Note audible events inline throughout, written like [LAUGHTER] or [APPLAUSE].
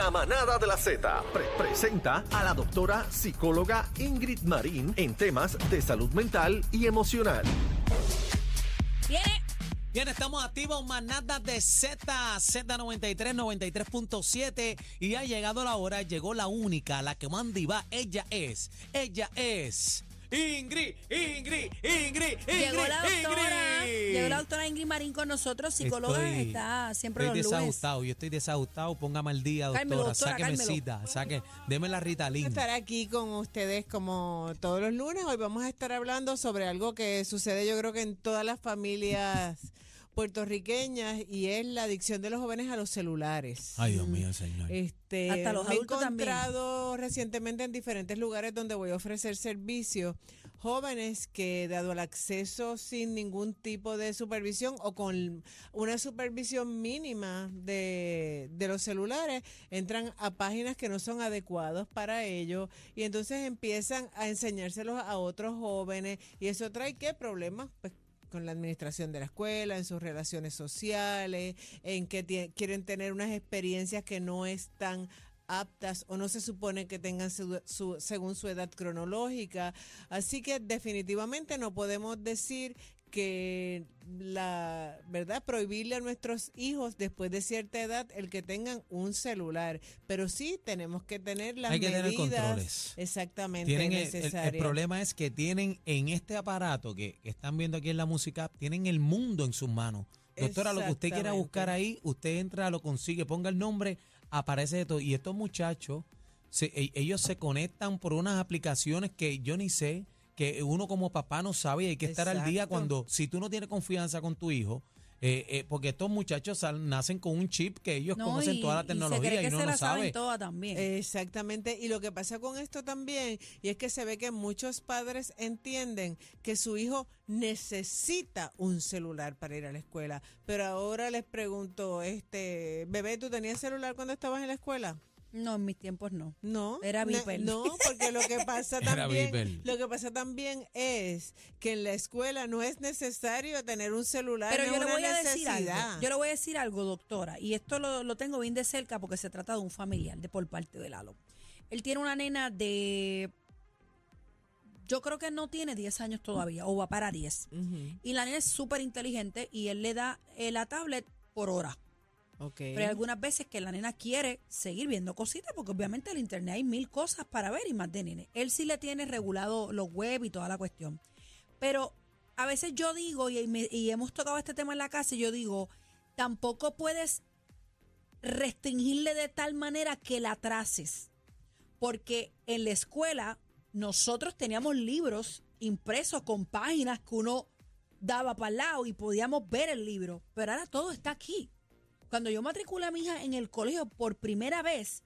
La manada de la Z pre- presenta a la doctora psicóloga Ingrid Marín en temas de salud mental y emocional. Viene. Bien, estamos activos, manada de Z, Z93, 93.7 y ha llegado la hora, llegó la única, la que manda y va, ella es, ella es Ingrid, Ingrid, Ingrid, Ingrid, Llegó la doctora, Ingrid. llegó la doctora Ingrid Marín con nosotros, psicóloga, Estoy- está siempre Estoy los lunes. desajustado, yo estoy desajustado, póngame al día, doctora, Cálmelo, doctora, sáqueme cálmelo. cita, saque, deme la Ritalin. estar aquí con ustedes como todos los lunes. Hoy vamos a estar hablando sobre algo que sucede yo creo que en todas las familias [LAUGHS] puertorriqueñas y es la adicción de los jóvenes a los celulares. Ay, Dios mío, señor. Este, Hasta los me he adultos también. encontrado recientemente en diferentes lugares donde voy a ofrecer servicio jóvenes que dado el acceso sin ningún tipo de supervisión o con una supervisión mínima de, de los celulares entran a páginas que no son adecuadas para ellos y entonces empiezan a enseñárselos a otros jóvenes y eso trae qué problemas pues con la administración de la escuela, en sus relaciones sociales, en que quieren tener unas experiencias que no están aptas o no se supone que tengan su- según su edad cronológica. Así que definitivamente no podemos decir que la verdad prohibirle a nuestros hijos después de cierta edad el que tengan un celular, pero sí tenemos que tener las Hay que tener medidas controles. exactamente Tienen el, el- el necesarias. problema es que tienen en este aparato que, que están viendo aquí en la música, tienen el mundo en sus manos. Doctora, lo que usted quiera buscar ahí, usted entra, lo consigue, ponga el nombre, aparece de todo. Y estos muchachos, se- e- ellos se conectan por unas aplicaciones que yo ni sé, que uno como papá no sabe y hay que estar al día cuando, si tú no tienes confianza con tu hijo, eh, eh, porque estos muchachos sal- nacen con un chip que ellos No, conocen y- toda la y se tecnología cree y, que uno se no la saben sabe. todas también. Exactamente. Y lo que pasa con esto también, y es que se ve que muchos padres entienden que su hijo necesita un celular para ir a la escuela. Pero ahora les pregunto, este, bebé, ¿tú tenías celular cuando estabas en la escuela? No, en mis tiempos no. No. Era Viper. No, porque lo que pasa [LAUGHS] Era también, Viper. lo que pasa también es que en la escuela no es necesario tener un celular, Pero no yo es le voy a decir necesidad. algo. Yo le voy a decir algo, doctora, y esto lo, lo tengo bien de cerca porque se trata de un familiar de por parte de Lalo. Él tiene una nena de yo creo que no tiene 10 años todavía o va para 10. Ujú, Y la nena es súper inteligente y él le da eh, la tablet por hora. Pero hay algunas veces que la nena quiere seguir viendo cositas, porque obviamente en el internet hay mil cosas para ver y más de nene. Él sí le tiene regulado los web y toda la cuestión. Pero a veces yo digo, y, hemos tocado este tema en la casa, y yo digo, tampoco puedes restringirle de tal manera que la atrases. Porque en la escuela nosotros teníamos libros impresos con páginas que uno daba para el lado y podíamos ver el libro, pero ahora todo está aquí. Cuando yo matriculé a mi hija en el colegio por primera vez,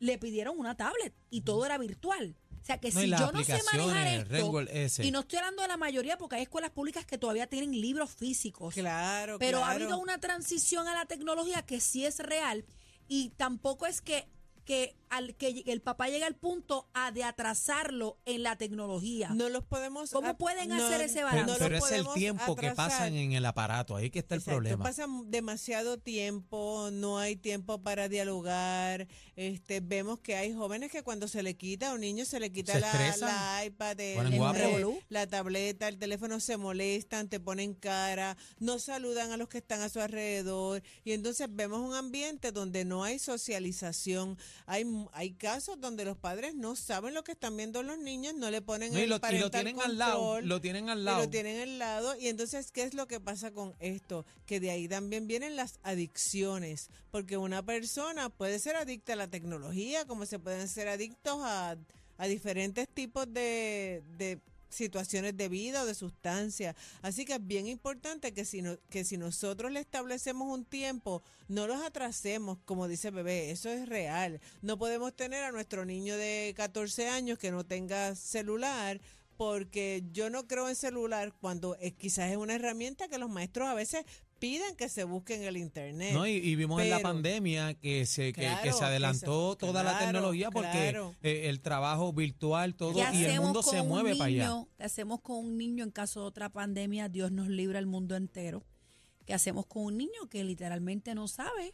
le pidieron una tablet y todo era virtual. O sea que No, si yo no sé manejar esto, y no estoy hablando de la mayoría porque hay escuelas públicas que todavía tienen libros físicos. Claro, Pero ha habido una transición a la tecnología que sí es real y tampoco es que, que, al, que el papá llegue al punto a de atrasarlo en la tecnología. No los podemos. ¿Cómo pueden no- hacer ese Pero, balance? no pero es el tiempo que pasan en el aparato, ahí que está el Exacto, problema. Pasan demasiado tiempo, no hay tiempo para dialogar. Este, vemos que hay jóvenes que cuando se le quita a un niño se le quita Se la, iPad, el- la tableta, el teléfono, se molestan, te ponen cara, no saludan a los que están a su alrededor. Y entonces vemos un ambiente donde no hay socialización. Hay, hay casos donde los padres no saben lo que están viendo los niños, no le ponen No, y el lo, y lo parental tienen al lado, lo tienen al Y lado. lo tienen al lado. Y entonces, ¿qué es lo que pasa con esto? Que de ahí también vienen las adicciones. Porque una persona puede ser adicta a la tecnología, como se pueden ser adictos a, a diferentes tipos de, de situaciones de vida o de sustancia. Así que es bien importante que si, que si nosotros le establecemos un tiempo, no los atrasemos, como dice bebé, eso es real. No podemos tener a nuestro niño de 14 años que no tenga celular porque yo no creo en celular cuando es, quizás es una herramienta que los maestros a veces piden que se busque en el internet. No, y, y vimos en la pandemia que se, que, que Claro, que se se- adelantó toda la tecnología porque claro. eh, el trabajo virtual, todo, ¿Qué y el mundo se mueve para allá. niño? ¿Qué hacemos con un niño en caso de otra pandemia? Dios nos libra el mundo entero. ¿Qué hacemos con un niño que literalmente no sabe?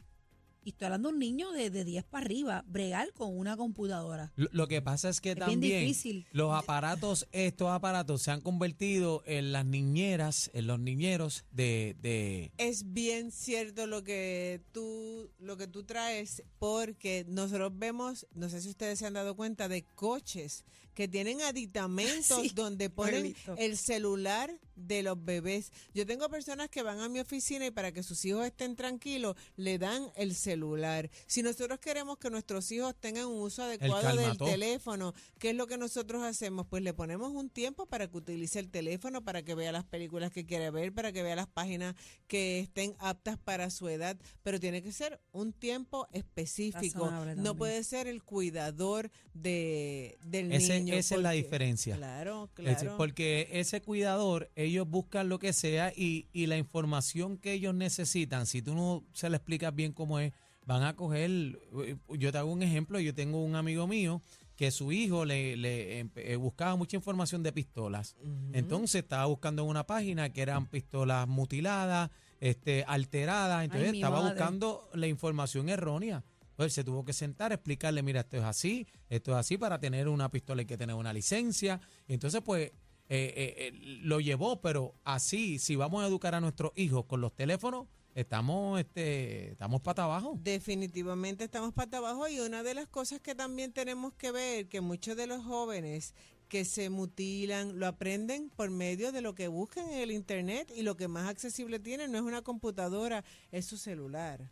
Y estoy hablando de un niño de, de 10 para arriba, bregar con una computadora. Lo, lo que pasa es que Es bien también difícil. los aparatos, estos aparatos se han convertido en las niñeras, en los niñeros de, de Es bien cierto lo que tú lo que tú traes porque nosotros vemos, no sé si ustedes se han dado cuenta de coches que tienen aditamentos Sí, donde ponen el celular de los bebés. Yo tengo personas que van a mi oficina y para que sus hijos estén tranquilos le dan el celular. Si nosotros queremos que nuestros hijos tengan un uso adecuado del teléfono, ¿qué es lo que nosotros hacemos? Pues le ponemos un tiempo para que utilice el teléfono, para que vea las películas que quiere ver, para que vea las páginas que estén aptas para su edad, pero tiene que ser un tiempo específico. No puede ser el cuidador de, del Ese- niño. Esa es la diferencia. Claro, Es decir, claro. porque ese cuidador, ellos buscan lo que sea y, y la información que ellos necesitan, si tú no se le explicas bien cómo es, van a coger, eh, yo te hago un ejemplo, yo tengo un amigo mío que su hijo le, le eh, buscaba mucha información de pistolas. Entonces estaba buscando en una página que eran pistolas mutiladas, este, alteradas, entonces estaba buscando la información errónea. Pues se tuvo que sentar, explicarle, mira, esto es así, esto es así, para tener una pistola hay que tener una licencia. Entonces, pues, eh, eh, eh, lo llevó, pero así, si vamos a educar a nuestros hijos con los teléfonos, estamos, este, estamos pata abajo. Definitivamente estamos para abajo y una de las cosas que también tenemos que ver, que muchos de los jóvenes que se mutilan lo aprenden por medio de lo que buscan en el internet y lo que más accesible tienen no es una computadora, es su celular.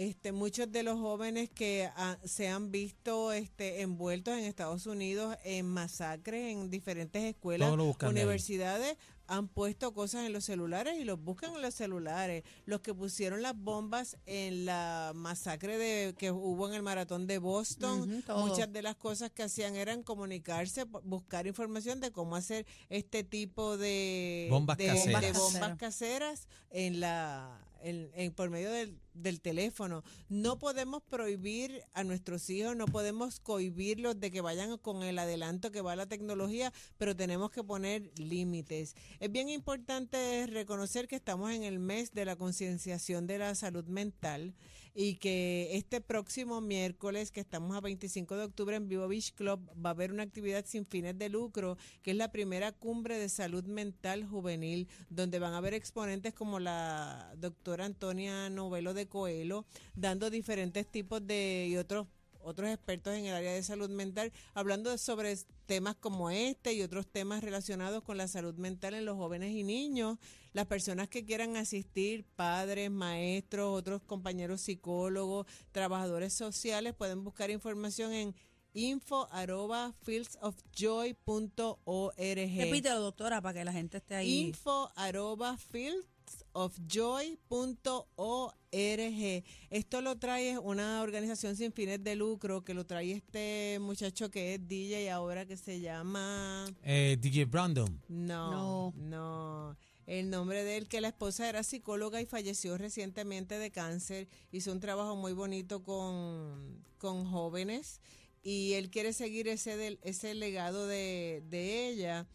Este, muchos de los jóvenes que ah, se han visto este, envueltos en Estados Unidos en masacres en diferentes escuelas, ahí. universidades, han puesto cosas en los celulares y los buscan en los celulares. Los que pusieron las bombas en la masacre de que hubo en el maratón de Boston, muchas de las cosas que hacían eran comunicarse, bu- buscar información de cómo hacer este tipo de Bombas de, caseras. de bombas Caseras. caseras en la en, por medio del, del teléfono. No podemos prohibir a nuestros hijos, no podemos cohibirlos de que vayan con el adelanto que va la tecnología, pero tenemos que poner límites. Es bien importante reconocer que estamos en el mes de la concienciación de la salud mental y que este próximo miércoles, que estamos a 25 de octubre en Vivo Beach Club, va a haber una actividad sin fines de lucro, que es la primera cumbre de salud mental juvenil, donde van a haber exponentes como la doctora Antonia Novelo de Coelho, dando diferentes tipos de y otros otros expertos en el área de salud mental, hablando sobre temas como este y otros temas relacionados con la salud mental en los jóvenes y niños. Las personas que quieran asistir, padres, maestros, otros compañeros psicólogos, trabajadores sociales, pueden buscar información en info arroba fieldsofjoy.org. Repítelo, doctora, para que la gente esté ahí. Info arroba fieldsofjoy.org. Esto lo trae una organización sin fines de lucro que lo trae este muchacho que es DJ ahora que se llama... Eh, DJ Brandon. No, no. El nombre de él, que la esposa era psicóloga y falleció recientemente de cáncer, hizo un trabajo muy bonito con, con jóvenes. Y él quiere seguir ese, del- ese legado de, de ella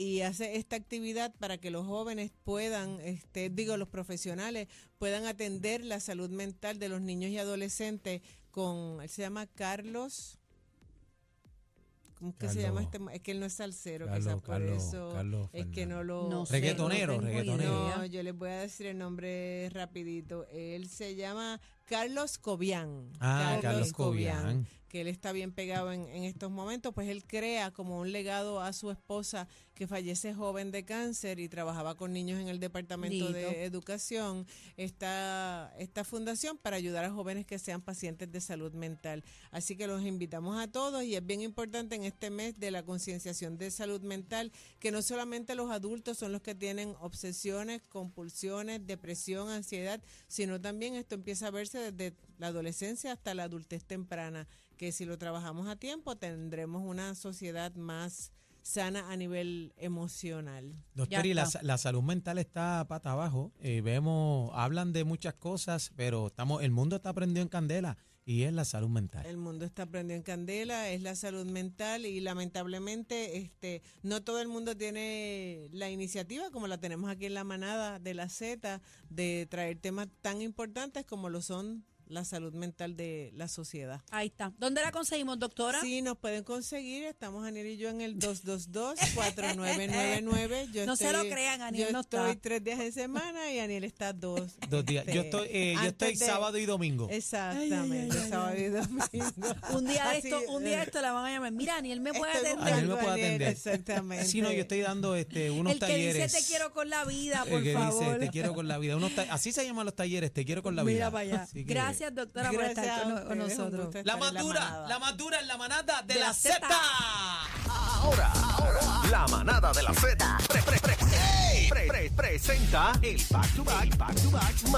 y hace esta actividad para que los jóvenes puedan, este, digo, los profesionales puedan atender la salud mental de los niños y adolescentes con, él se llama Carlos. ¿Cómo es que se llama este? Es que él no es salsero, Carlos- quizás por Carlos- eso Carlos es que no lo... No sé, Reggaetonero, no reggaetonero. No, yo les voy a decir el nombre rapidito. Él se llama Carlos Cobian. Ah, Carlos Cobian. Que él está bien pegado en, en estos momentos, pues él crea como un legado a su esposa que fallece joven de cáncer y trabajaba con niños en el Departamento de Educación, esta, esta fundación para ayudar a jóvenes que sean pacientes de salud mental. Así que los invitamos a todos y es bien importante en este mes de la concienciación de salud mental que no solamente los adultos son los que tienen obsesiones, compulsiones, depresión, ansiedad, sino también esto empieza a verse desde la adolescencia hasta la adultez temprana, que si lo trabajamos a tiempo tendremos una sociedad más sana a nivel emocional. Doctor, y la, la salud mental está pata abajo. Eh, vemos, hablan de muchas cosas, pero estamos, el mundo está prendido en candela y es la salud mental. El mundo está prendido en candela, es la salud mental y lamentablemente este no todo el mundo tiene la iniciativa como la tenemos aquí en la manada de la Z de traer temas tan importantes como lo son la salud mental de la sociedad. Ahí está. ¿Dónde la conseguimos, doctora? Sí, nos pueden conseguir. Estamos Aniel y yo en el 222-4999. [LAUGHS] Yo No se lo crean, Aniel Yo no estoy está. tres días en semana y Aniel está dos. [LAUGHS] Dos días. Yo estoy, eh, yo estoy de- sábado y domingo. Exactamente, sábado y domingo. [LAUGHS] Un día de esto, un día de esto la van a llamar. Mira, Aniel me puede Estoy atender. Aniel me puede atender. Exactamente. Sí, no, yo estoy dando este, unos El que talleres. dice te quiero con la vida, El por que favor. dice, te quiero con la vida. Unos así se llaman los talleres, te quiero con la vida. Mira para allá. Así que- Gracias, doctora, por estar con, ustedes, nosotros. La estar en más dura, manada. la más dura en la manada de, De la, la Z. Zeta. Ahora, ahora, la manada de la Z pre- pre- pre- pre- pre- presenta el back to back, back to back, manada